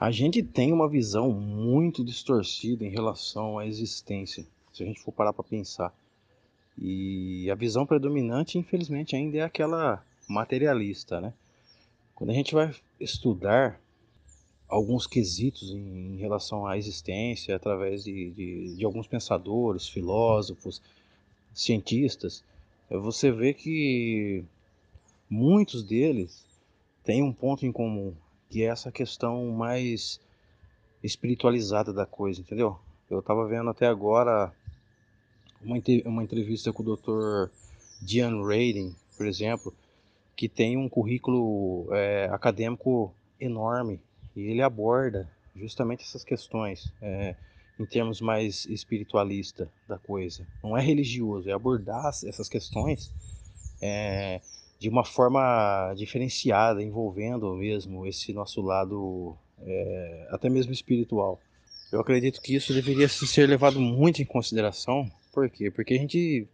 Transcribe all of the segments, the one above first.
A gente tem uma visão muito distorcida em relação à existência, se a gente for parar para pensar. E a visão predominante, infelizmente, ainda é aquela materialista, né? Quando a gente vai estudar alguns quesitos em, relação à existência através de, de, de alguns pensadores, filósofos, cientistas, você vê que muitos deles têm um ponto em comum, que é essa questão mais espiritualizada da coisa, entendeu? Eu estava vendo até agora uma, uma entrevista com o Dr. Diane Radin, por exemplo, que tem um currículo é, acadêmico enorme e ele aborda justamente essas questões é, em termos mais espiritualista da coisa. Não é religioso, é abordar essas questões é, de uma forma diferenciada, envolvendo mesmo esse nosso lado é, até mesmo espiritual. Eu acredito que isso deveria ser levado muito em consideração. Por quê? Porque a gente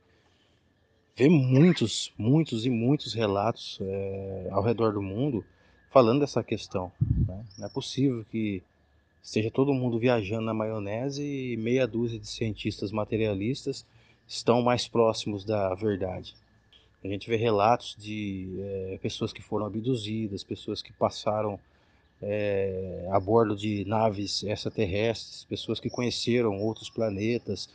vê muitos, muitos e muitos relatos é, ao redor do mundo falando dessa questão. Né? Não é possível que esteja todo mundo viajando na maionese e meia dúzia de cientistas materialistas estão mais próximos da verdade. A gente vê relatos de é, pessoas que foram abduzidas, pessoas que passaram é, a bordo de naves extraterrestres, pessoas que conheceram outros planetas.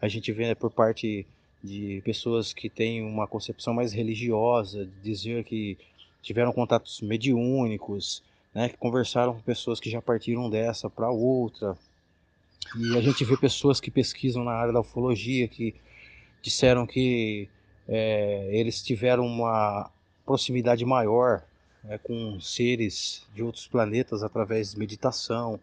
A gente vê por parte de pessoas que têm uma concepção mais religiosa, dizer que tiveram contatos mediúnicos, né, que conversaram com pessoas que já partiram dessa para outra. E a gente vê pessoas que pesquisam na área da ufologia que disseram que é, eles tiveram uma proximidade maior é, com seres de outros planetas através de meditação,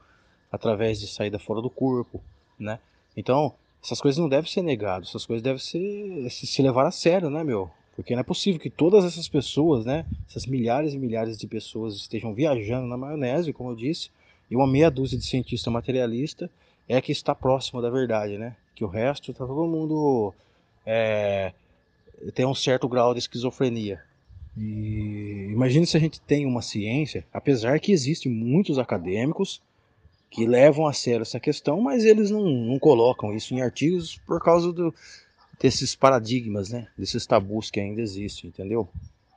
através de saída fora do corpo, né? Então, essas coisas não devem ser negadas, essas coisas devem ser se, levar a sério, né, meu? Porque não é possível que todas essas pessoas, né, essas milhares e milhares de pessoas estejam viajando na maionese, como eu disse, e uma meia dúzia de cientistas materialistas é que está próximo da verdade, né? Que o resto está todo mundo é, tem um certo grau de esquizofrenia. E imagine se a gente tem uma ciência, apesar que existem muitos acadêmicos que levam a sério essa questão, mas eles não, não colocam isso em artigos por causa do, desses paradigmas, né? desses tabus que ainda existem, entendeu?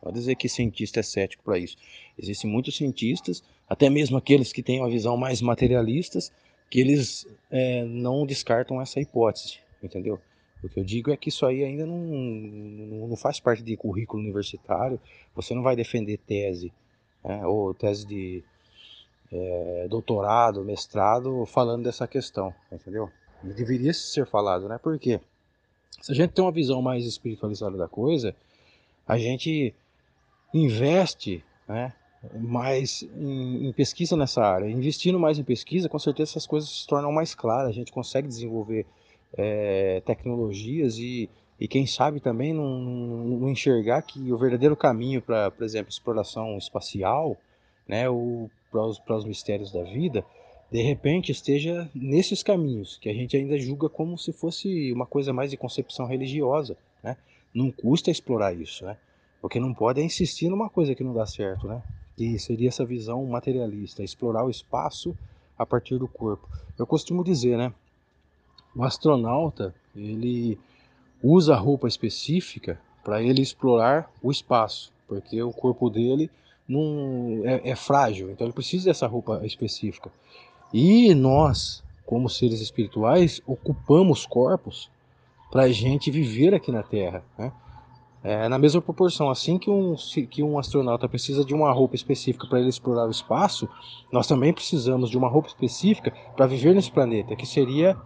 Pode dizer que cientista é cético para isso. Existem muitos cientistas, até mesmo aqueles que têm uma visão mais materialistas, que eles é, não descartam essa hipótese, entendeu? O que eu digo é que isso aí ainda não, não faz parte de currículo universitário. Você não vai defender tese, né, ou tese de é, doutorado, mestrado, falando dessa questão, entendeu? Deveria ser falado, né? Por quê? Se a gente tem uma visão mais espiritualizada da coisa, a gente investe né, mais em, em, pesquisa nessa área. Investindo mais em pesquisa, com certeza essas coisas se tornam mais claras. A gente consegue desenvolver é, tecnologias e, e quem sabe também não, não, enxergar que o verdadeiro caminho para, por exemplo, exploração espacial, né, para os mistérios da vida, de repente esteja nesses caminhos que a gente ainda julga como se fosse uma coisa mais de concepção religiosa, né? Não custa explorar isso, né? Porque não pode é insistir numa coisa que não dá certo, né? Que seria essa visão materialista, explorar o espaço a partir do corpo. Eu costumo dizer, né? O astronauta, ele usa roupa específica para ele explorar o espaço, porque o corpo dele não é, é, frágil, então ele precisa dessa roupa específica. E nós, como seres espirituais, ocupamos corpos para a gente viver aqui na Terra, né? É, na mesma proporção, assim que um, que um astronauta precisa de uma roupa específica para ele explorar o espaço, nós também precisamos de uma roupa específica para viver nesse planeta, que seria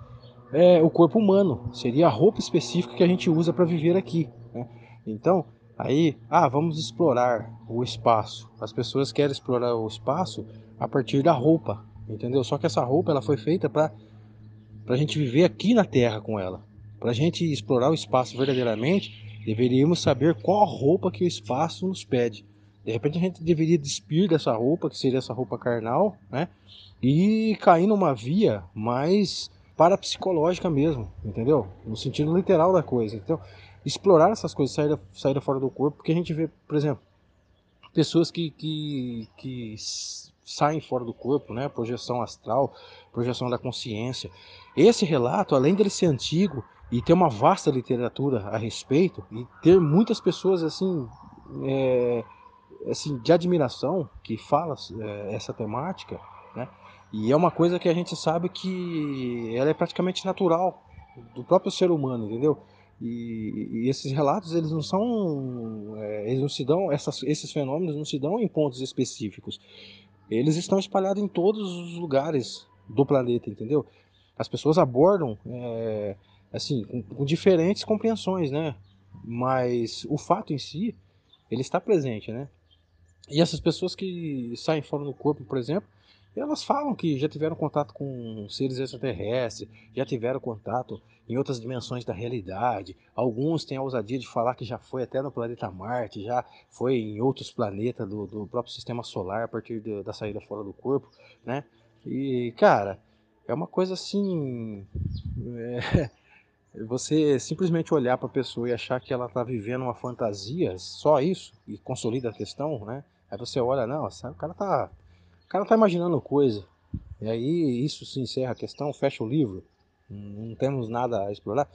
é, o corpo humano, seria a roupa específica que a gente usa para viver aqui. Né? Então, aí, ah, vamos explorar o espaço. As pessoas querem explorar o espaço a partir da roupa, entendeu? Só que essa roupa ela foi feita para a gente viver aqui na Terra com ela. Para a gente explorar o espaço verdadeiramente, deveríamos saber qual roupa que o espaço nos pede. De repente a gente deveria despir dessa roupa, que seria essa roupa carnal, né? E cair numa via mais parapsicológica mesmo, entendeu? No sentido literal da coisa. Então, explorar essas coisas, sair, sair fora do corpo, porque a gente vê, por exemplo, pessoas que, que, que saem fora do corpo, né? Projeção astral, projeção da consciência. Esse relato, além dele ser antigo e ter uma vasta literatura a respeito e ter muitas pessoas assim, é, assim de admiração que fala é, essa temática, né? E é uma coisa que a gente sabe que ela é praticamente natural do próprio ser humano, entendeu? E, e esses relatos eles não são, é, eles não se dão, essas, esses fenômenos não se dão em pontos específicos. Eles estão espalhados em todos os lugares do planeta, entendeu? As pessoas abordam, é, assim, com, com diferentes compreensões, né? Mas o fato em si, ele está presente, né? E essas pessoas que saem fora do corpo, por exemplo, elas falam que já tiveram contato com seres extraterrestres, já tiveram contato em outras dimensões da realidade. Alguns têm a ousadia de falar que já foi até no planeta Marte, já foi em outros planetas do, do próprio sistema solar a partir de, da saída fora do corpo, né? E, cara, é uma coisa assim. É, você simplesmente olhar para a pessoa e achar que ela está vivendo uma fantasia, só isso, e consolida a questão, né? Aí você olha, não, o cara tá cara tá imaginando coisa. E aí isso se encerra a questão, fecha o livro. Não temos nada a explorar.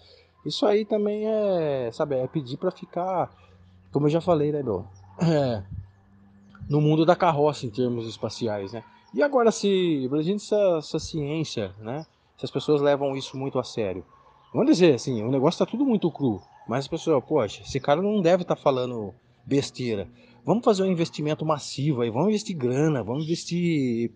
Isso aí também é, sabe, é pedir para ficar, como eu já falei, né, meu? É, no mundo da carroça em termos espaciais, né? E agora se, gente essa, essa ciência, né? Se as pessoas levam isso muito a sério. Vamos dizer assim, o negócio tá tudo muito cru. Mas as pessoas, poxa, esse cara não deve estar tá falando besteira. Vamos fazer um investimento massivo aí, vamos investir grana, vamos investir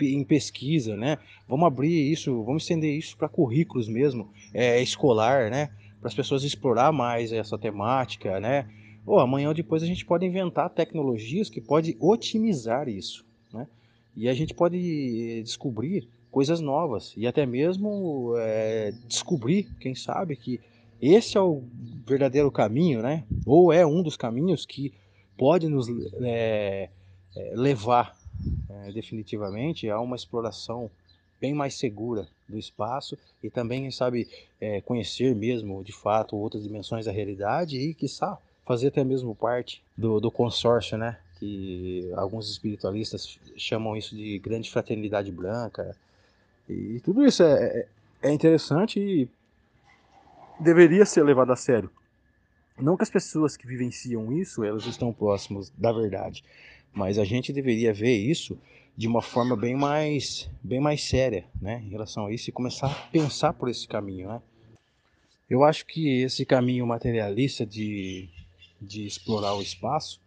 em pesquisa, né? Vamos abrir isso, vamos estender isso para currículos mesmo, é, escolar, né? Para as pessoas explorar mais essa temática, né? Ou amanhã ou depois a gente pode inventar tecnologias que podem otimizar isso, né? E a gente pode descobrir coisas novas e até mesmo é, descobrir, quem sabe, que esse é o verdadeiro caminho, né? Ou é um dos caminhos que pode nos é, é, levar é, definitivamente a uma exploração bem mais segura do espaço e também, sabe, é, conhecer mesmo de fato outras dimensões da realidade e, quiçá, fazer até mesmo parte do, do consórcio, né? Que alguns espiritualistas chamam isso de grande fraternidade branca. E tudo isso é, é, é interessante e deveria ser levado a sério. Não que as pessoas que vivenciam isso, elas estão próximas da verdade, mas a gente deveria ver isso de uma forma bem mais, bem mais séria, né, em relação a isso e começar a pensar por esse caminho, né? Eu acho que esse caminho materialista de, de explorar o espaço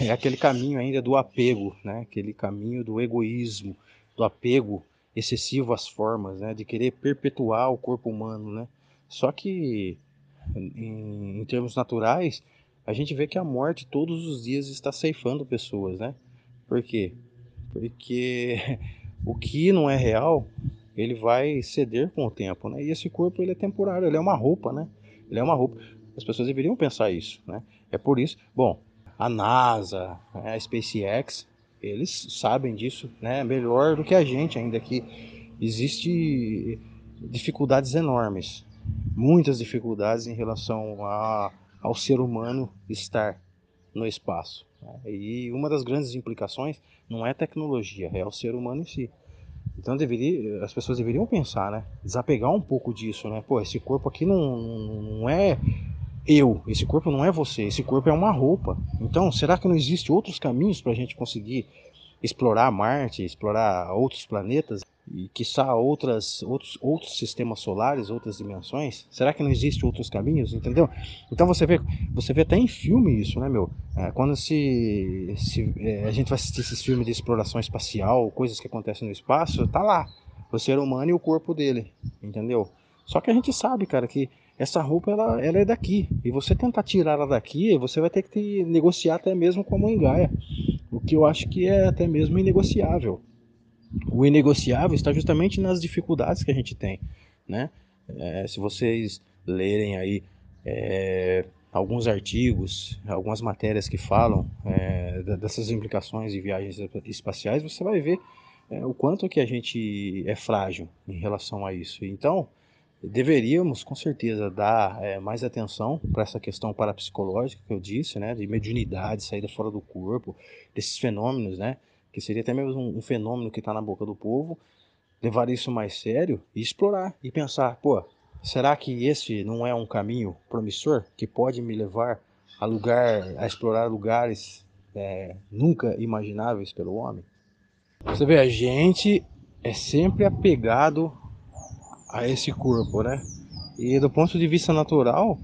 é aquele caminho ainda do apego, né? Aquele caminho do egoísmo, do apego excessivo às formas, né? De querer perpetuar o corpo humano, né? Só que em, em termos naturais, a gente vê que a morte todos os dias está ceifando pessoas, né? Por quê? Porque o que não é real, ele vai ceder com o tempo, né? E esse corpo ele é temporário, ele é uma roupa, né? Ele é uma roupa. As pessoas deveriam pensar isso, né? É por isso, bom, a NASA, né, a SpaceX, eles sabem disso, né? Melhor do que a gente ainda que existe dificuldades enormes, muitas dificuldades em relação a, ao ser humano estar no espaço. Né? E uma das grandes implicações não é tecnologia, é o ser humano em si. Então deveria, as pessoas deveriam pensar, né? Desapegar um pouco disso, né? Pô, esse corpo aqui não, não é eu, esse corpo não é você, esse corpo é uma roupa. Então, será que não existe outros caminhos para a gente conseguir explorar Marte, explorar outros planetas? E quiçá outras, outros, outros sistemas solares, outras dimensões? Será que não existe outros caminhos? Entendeu? Então você vê, você vê até em filme isso, né, meu? É, quando se, se é, a gente vai assistir esses filmes de exploração espacial, coisas que acontecem no espaço, tá lá o ser humano e o corpo dele, entendeu? Só que a gente sabe, cara, que essa roupa ela, ela é daqui e você tentar tirar ela daqui, você vai ter que te, negociar até mesmo com a mãe Gaia, o que eu acho que é até mesmo inegociável o inegociável está justamente nas dificuldades que a gente tem, né? É, se vocês lerem aí é, alguns artigos, algumas matérias que falam é, dessas implicações de viagens espaciais, você vai ver é, o quanto que a gente é frágil em relação a isso. Então, deveríamos com certeza dar é, mais atenção para essa questão parapsicológica que eu disse, né, de mediunidade, saída fora do corpo, desses fenômenos, né, que seria até mesmo um, um fenômeno que está na boca do povo, levar isso mais sério e explorar e pensar, pô, será que esse não é um caminho promissor que pode me levar a lugar, a explorar lugares é, nunca imagináveis pelo homem? Você vê, a gente é sempre apegado a esse corpo, né? E do ponto de vista natural,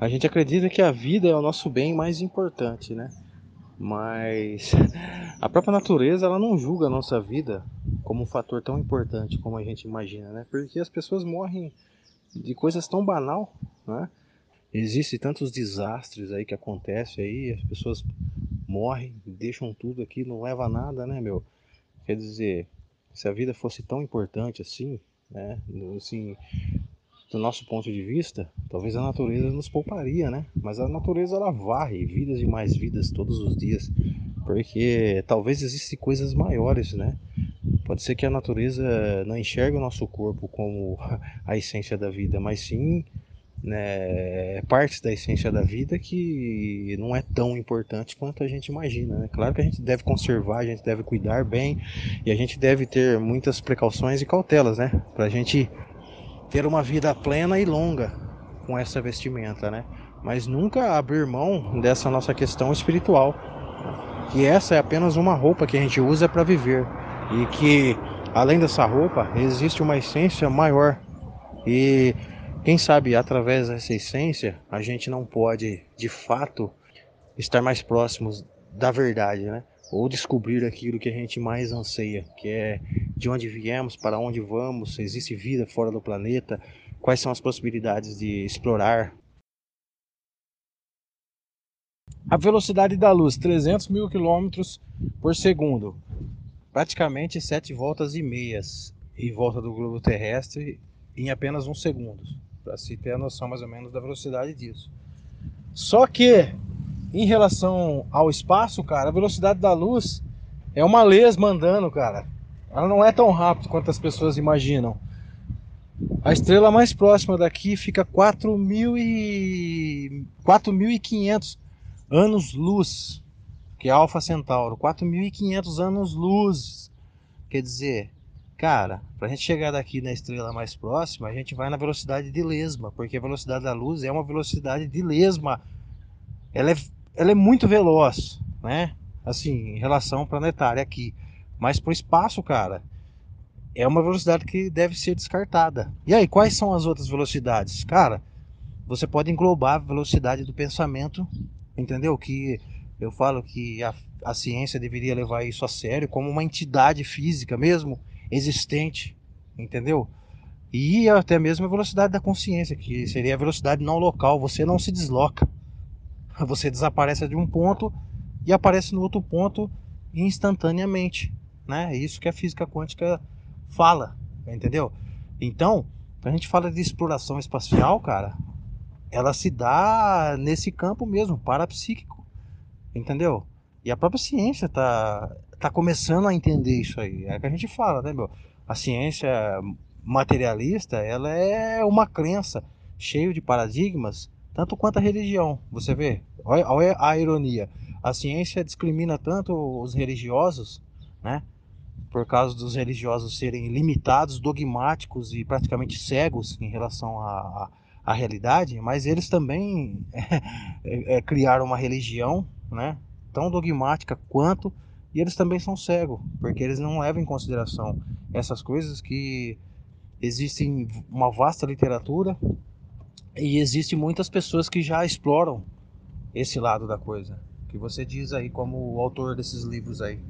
a gente acredita que a vida é o nosso bem mais importante, né? Mas a própria natureza ela não julga a nossa vida como um fator tão importante como a gente imagina, né? Porque as pessoas morrem de coisas tão banal, né? Existem tantos desastres aí que acontecem aí, as pessoas morrem, deixam tudo aqui, não leva a nada, né, meu? Quer dizer, se a vida fosse tão importante assim, né? Assim, do nosso ponto de vista, talvez a natureza nos pouparia, né? Mas a natureza ela varre vidas e mais vidas todos os dias, porque talvez existem coisas maiores, né? Pode ser que a natureza não enxergue o nosso corpo como a essência da vida, mas sim né, partes da essência da vida que não é tão importante quanto a gente imagina. Né? Claro que a gente deve conservar, a gente deve cuidar bem e a gente deve ter muitas precauções e cautelas, né? Para a gente ter uma vida plena e longa com essa vestimenta, né? Mas nunca abrir mão dessa nossa questão espiritual, que essa é apenas uma roupa que a gente usa para viver e que além dessa roupa existe uma essência maior e quem sabe através dessa essência a gente não pode de fato estar mais próximos da verdade, né? Ou descobrir aquilo que a gente mais anseia, que é de onde viemos, para onde vamos, existe vida fora do planeta, quais são as possibilidades de explorar. A velocidade da luz, 300 mil quilômetros por segundo, praticamente sete voltas e meias em volta do globo terrestre em apenas um segundo, para se ter a noção mais ou menos da velocidade disso. Só que, em relação ao espaço, cara, a velocidade da luz é uma lesma andando, cara. Ela não é tão rápida quanto as pessoas imaginam. A estrela mais próxima daqui fica 4.500 anos-luz, que é Alfa Centauro. 4.500 anos-luz. Quer dizer, cara, para a gente chegar daqui na estrela mais próxima, a gente vai na velocidade de lesma, porque a velocidade da luz é uma velocidade de lesma. Ela é, ela é muito veloz, né? Assim, em relação planetária aqui. Mas para o espaço, cara, é uma velocidade que deve ser descartada. E aí, quais são as outras velocidades? Cara, você pode englobar a velocidade do pensamento, entendeu? Que eu falo que a, a ciência deveria levar isso a sério como uma entidade física mesmo, existente, entendeu? E até mesmo a velocidade da consciência, que seria a velocidade não local, você não se desloca. Você desaparece de um ponto e aparece no outro ponto instantaneamente né? É isso que a física quântica fala, entendeu? Então, quando a gente fala de exploração espacial, cara, ela se dá nesse campo mesmo, parapsíquico, entendeu? E a própria ciência tá, tá começando a entender isso aí. É que a gente fala, né, meu? A ciência materialista, ela é uma crença cheio de paradigmas, tanto quanto a religião. Você vê, olha a ironia. A ciência discrimina tanto os religiosos, né? Por causa dos religiosos serem limitados, dogmáticos e praticamente cegos em relação à, à, realidade, mas eles também é, é, criaram uma religião né, tão dogmática quanto, e eles também são cegos, porque eles não levam em consideração essas coisas que existem uma vasta literatura e existe muitas pessoas que já exploram esse lado da coisa, que você diz aí como o autor desses livros aí.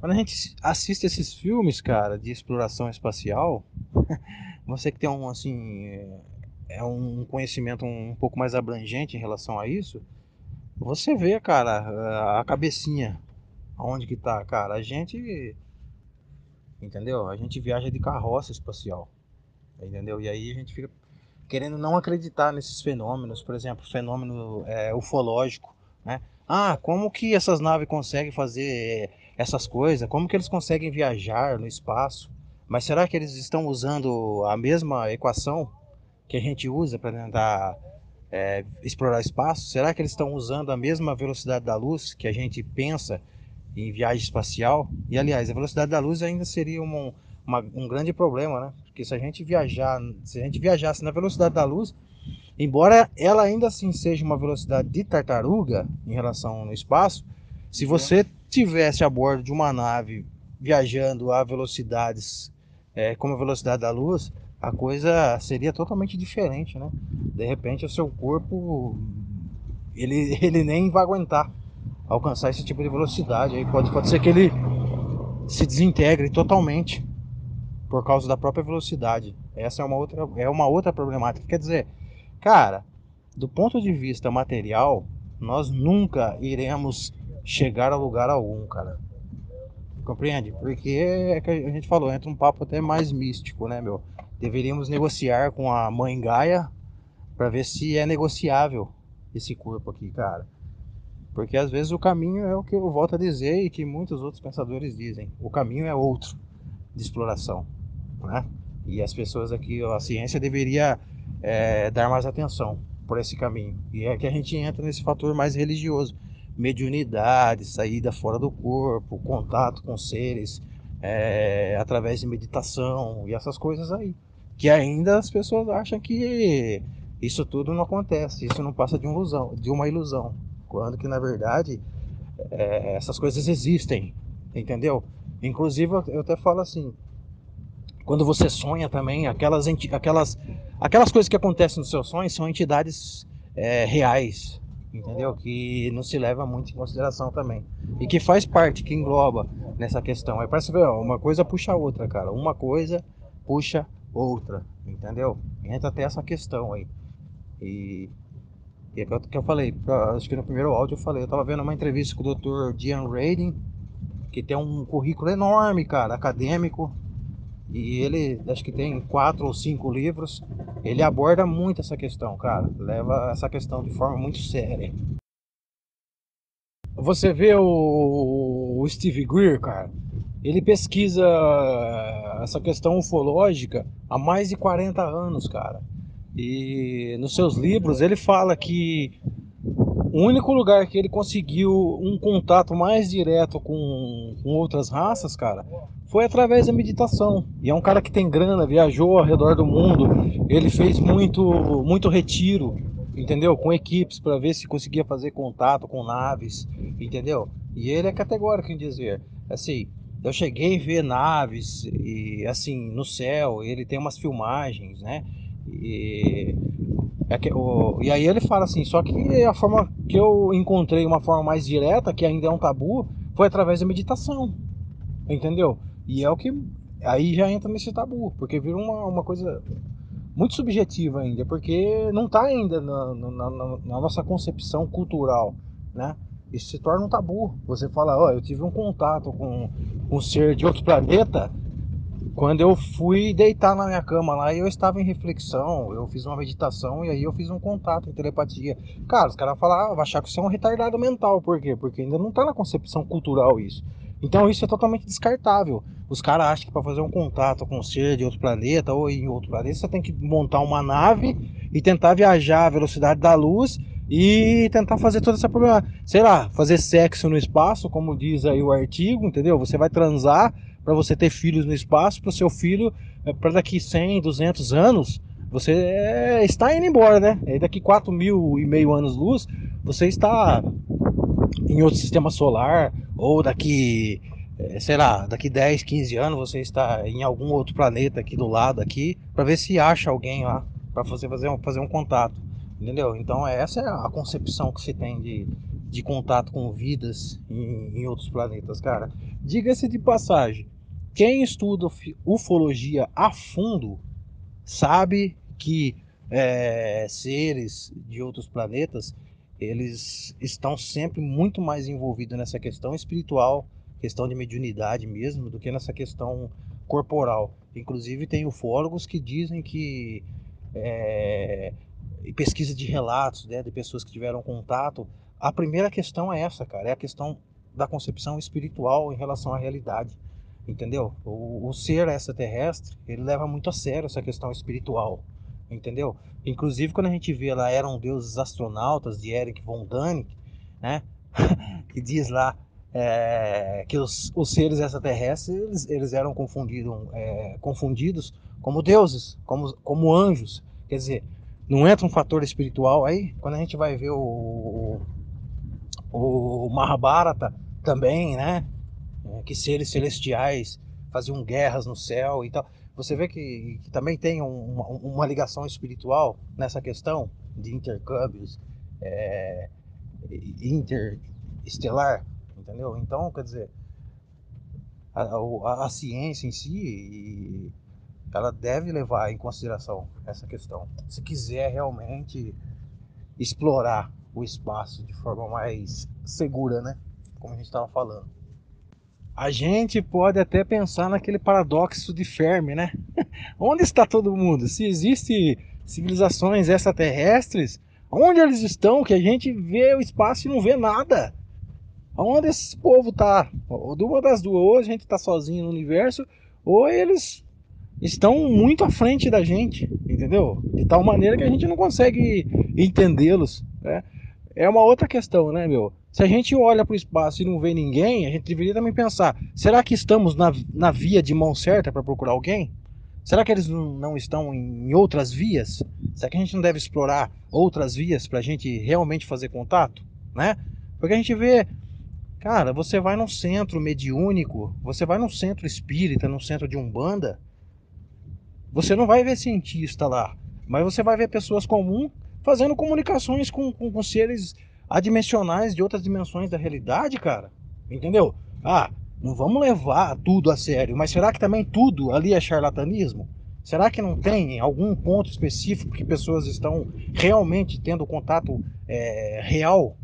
Quando a gente assiste esses filmes, cara, de exploração espacial, você que tem um assim é, é um conhecimento um pouco mais abrangente em relação a isso, você vê, cara, a cabecinha aonde que tá, cara. A gente entendeu? A gente viaja de carroça espacial. Entendeu? E aí a gente fica querendo não acreditar nesses fenômenos, por exemplo, fenômeno é, ufológico, né? Ah, como que essas naves conseguem fazer essas coisas, como que eles conseguem viajar no espaço. Mas será que eles estão usando a mesma equação que a gente usa para tentar é, explorar espaço? Será que eles estão usando a mesma velocidade da luz que a gente pensa em viagem espacial. E aliás, a velocidade da luz ainda seria uma, uma, um grande problema, né? Porque se a gente viajar, se a gente viajasse na velocidade da luz, embora ela ainda assim seja uma velocidade de tartaruga em relação no espaço, se você tivesse a bordo de uma nave viajando a velocidades é, como a velocidade da luz, a coisa seria totalmente diferente, né? De repente o seu corpo ele, ele nem vai aguentar alcançar esse tipo de velocidade. Aí pode, pode ser que ele se desintegre totalmente por causa da própria velocidade. Essa é uma outra, é uma outra problemática. Quer dizer, cara, do ponto de vista material, nós nunca iremos chegar a lugar algum, cara. Compreende? Porque é que a gente falou, entra um papo até mais místico, né, meu? Deveríamos negociar com a mãe Gaia para ver se é negociável esse corpo aqui, cara. Porque às vezes o caminho é o que eu volto a dizer e que muitos outros pensadores dizem. O caminho é outro de exploração, né? E as pessoas aqui, a ciência deveria é, dar mais atenção por esse caminho. E é que a gente entra nesse fator mais religioso. Mediunidade, saída fora do corpo, contato com seres é, através de meditação e essas coisas aí. Que ainda as pessoas acham que isso tudo não acontece, isso não passa de, uma ilusão, de uma ilusão. Quando que na verdade é, essas coisas existem, entendeu? Inclusive eu até falo assim, quando você sonha também, aquelas, aquelas, aquelas coisas que acontecem nos seus sonhos são entidades é, reais, entendeu? Que não se leva muito em consideração também. E que faz parte, que engloba nessa questão. Aí parece ver, uma coisa puxa a outra, cara. Uma coisa puxa outra, entendeu? Entra até essa questão aí. E, e é que eu falei, acho que no primeiro áudio eu falei, eu tava vendo uma entrevista com o Dr. Dian Radin, que tem um currículo enorme, cara, acadêmico. E ele, acho que tem quatro ou cinco livros. Ele aborda muito essa questão, cara. Leva essa questão de forma muito séria. Você vê o, o Steve Greer, cara. Ele pesquisa essa questão ufológica há mais de 40 anos, cara. E nos seus livros ele fala que o único lugar que ele conseguiu um contato mais direto com, com outras raças, cara, foi através da meditação. E é um cara que tem grana, viajou ao redor do mundo, ele fez muito, muito retiro, entendeu? Com equipes para ver se conseguia fazer contato com naves, entendeu? E ele é categórico em dizer, assim, eu cheguei a ver naves e assim no céu, ele tem umas filmagens, né? E, é que, o, e aí ele fala assim, só que a forma que eu encontrei uma forma mais direta, que ainda é um tabu, foi através da meditação. Entendeu? E é o que. Aí já entra nesse tabu, porque vira uma, uma coisa muito subjetiva ainda, porque não está ainda na, na, na, na, nossa concepção cultural, né? Isso se torna um tabu. Você fala, ó, oh, eu tive um contato com um ser de outro planeta quando eu fui deitar na minha cama lá, eu estava em reflexão, eu fiz uma meditação e aí eu fiz um contato em telepatia. Cara, os caras ah, vai achar que você é um retardado mental. Por quê? Porque ainda não está na concepção cultural isso. Então isso é totalmente descartável. Os caras acham que para fazer um contato com um ser de outro planeta ou em outro planeta, você tem que montar uma nave e tentar viajar à velocidade da luz e tentar fazer toda essa problema, sei lá, fazer sexo no espaço, como diz aí o artigo, entendeu? Você vai transar para você ter filhos no espaço, para o seu filho, eh, para daqui 100, 200 anos, você é, está indo embora, né? E daqui 4 mil e meio anos luz, você está em outro sistema solar, ou daqui, eh, sei lá, daqui 10, 15 anos você está em algum outro planeta aqui do lado aqui, para ver se acha alguém lá, para você fazer um, fazer um contato. Entendeu? Então essa é a concepção que se tem de, de contato com vidas em, em outros planetas, cara. Diga-se de passagem, quem estuda ufologia a fundo sabe que é, seres de outros planetas eles estão sempre muito mais envolvidos nessa questão espiritual, questão de mediunidade mesmo, do que nessa questão corporal. Inclusive tem ufólogos que dizem que é, pesquisa de relatos né, de pessoas que tiveram contato, a primeira questão é essa, cara, é a questão da concepção espiritual em relação à realidade, entendeu? O, o ser extraterrestre, ele leva muito a sério essa questão espiritual, entendeu? Inclusive quando a gente vê lá eram deuses astronautas de Eric von Däniken, né? que diz lá é, que os, os, seres extraterrestres eles, eles eram confundido, é, confundidos como deuses, como, como anjos. Quer dizer, não entra um fator espiritual aí? Quando a gente vai ver o, o, o Mahabharata também, né? É, que seres celestiais faziam guerras no céu e tal. Você vê que, que também tem um, uma, uma, ligação espiritual nessa questão de intercâmbios é, interestelar, entendeu? Então, quer dizer, a, a, a ciência em si, ela deve levar em consideração essa questão. Se quiser realmente explorar o espaço de forma mais segura, né? Como a gente estava falando. A gente pode até pensar naquele paradoxo de Fermi, né? Onde está todo mundo? Se existem civilizações extraterrestres, onde eles estão que a gente vê o espaço e não vê nada? Onde esse povo tá? Ou uma das duas, ou a gente tá sozinho no universo, ou eles estão muito à frente da gente, entendeu? De tal maneira que a gente não consegue entendê-los. Né? É uma outra questão, né, meu? Se a gente olha para o espaço e não vê ninguém, a gente deveria também pensar: será que estamos na, na via de mão certa para procurar alguém? Será que eles não estão em outras vias? Será que a gente não deve explorar outras vias para a gente realmente fazer contato? Né? Porque a gente vê, cara, você vai num centro mediúnico, você vai num centro espírita, num centro de umbanda, você não vai ver cientista lá, mas você vai ver pessoas comuns fazendo comunicações com, com, com seres adimensionais de outras dimensões da realidade, cara. Entendeu? Ah, não vamos levar tudo a sério, mas será que também tudo ali é charlatanismo? Será que não tem algum ponto específico que pessoas estão realmente tendo contato é, real,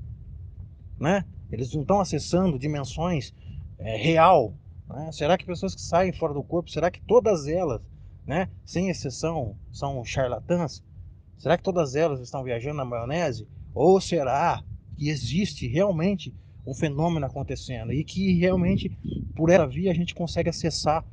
né? Eles não estão acessando dimensões é, real. Né? Será que pessoas que saem fora do corpo, será que todas elas, né, sem exceção, são charlatãs? Será que todas elas estão viajando na maionese? Ou será que existe realmente um fenômeno acontecendo e que realmente por essa via a gente consegue acessar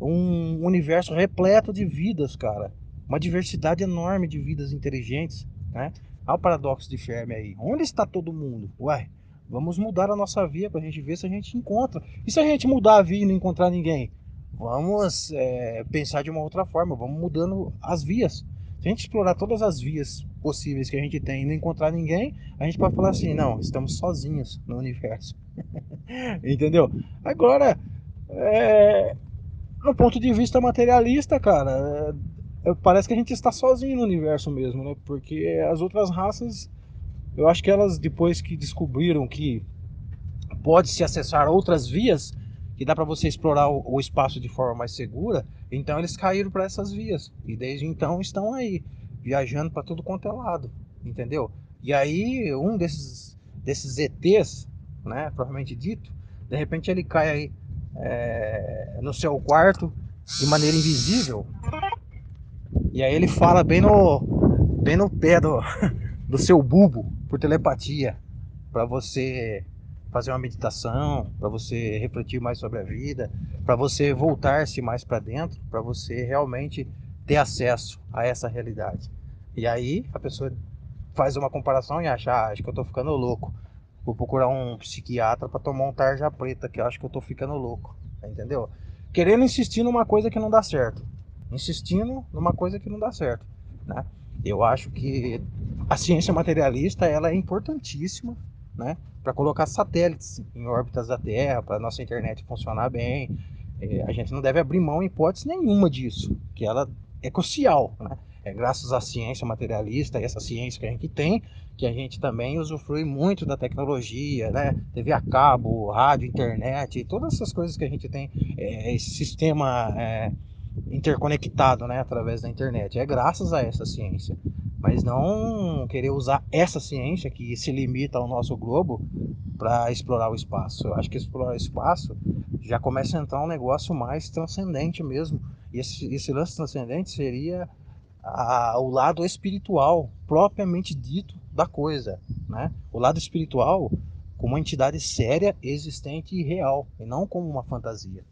um universo repleto de vidas, cara? Uma diversidade enorme de vidas inteligentes, né? Olha o paradoxo de Fermi aí. Onde está todo mundo? Uai, vamos mudar a nossa via para a gente ver se a gente encontra. E se a gente mudar a via e não encontrar ninguém? Vamos é, pensar de uma outra forma, vamos mudando as vias. Se a gente explorar todas as vias possíveis que a gente tem e não encontrar ninguém, a gente pode falar assim: não, estamos sozinhos no universo. Entendeu? Agora, é, no ponto de vista materialista, cara, é, parece que a gente está sozinho no universo mesmo, né? Porque as outras raças, eu acho que elas, depois que descobriram que pode se acessar outras vias, que dá para você explorar o, o, espaço de forma mais segura, então eles caíram para essas vias e desde então estão aí viajando para tudo quanto é lado, entendeu? E aí um desses desses ETs, né, provavelmente dito, de repente ele cai aí é, no seu quarto de maneira invisível e aí ele fala bem no bem no pé do, do seu bulbo por telepatia para você fazer uma meditação, para você refletir mais sobre a vida, para você voltar-se mais para dentro, para você realmente ter acesso a essa realidade. E aí a pessoa faz uma comparação e acha, ah, acho que eu tô ficando louco. Vou procurar um psiquiatra para tomar um tarja preta, que eu acho que eu tô ficando louco. Entendeu? Querendo insistir numa coisa que não dá certo. Insistindo numa coisa que não dá certo. Né? Eu acho que a ciência materialista ela é importantíssima né? Para colocar satélites em órbitas da Terra, para nossa internet funcionar bem. É, a gente não deve abrir mão em hipótese nenhuma disso, que ela é crucial, né? É graças à ciência materialista, essa ciência que a gente tem, que a gente também usufrui muito da tecnologia, né? TV a cabo, rádio, internet, todas essas coisas que a gente tem, é, esse sistema é, interconectado, né? Através da internet. É graças a essa ciência mas não querer usar essa ciência que se limita ao nosso globo para explorar o espaço. Eu acho que explorar o espaço já começa a entrar um negócio mais transcendente mesmo. E esse, esse lance transcendente seria a, o lado espiritual propriamente dito da coisa, né? O lado espiritual como uma entidade séria, existente e real, e não como uma fantasia.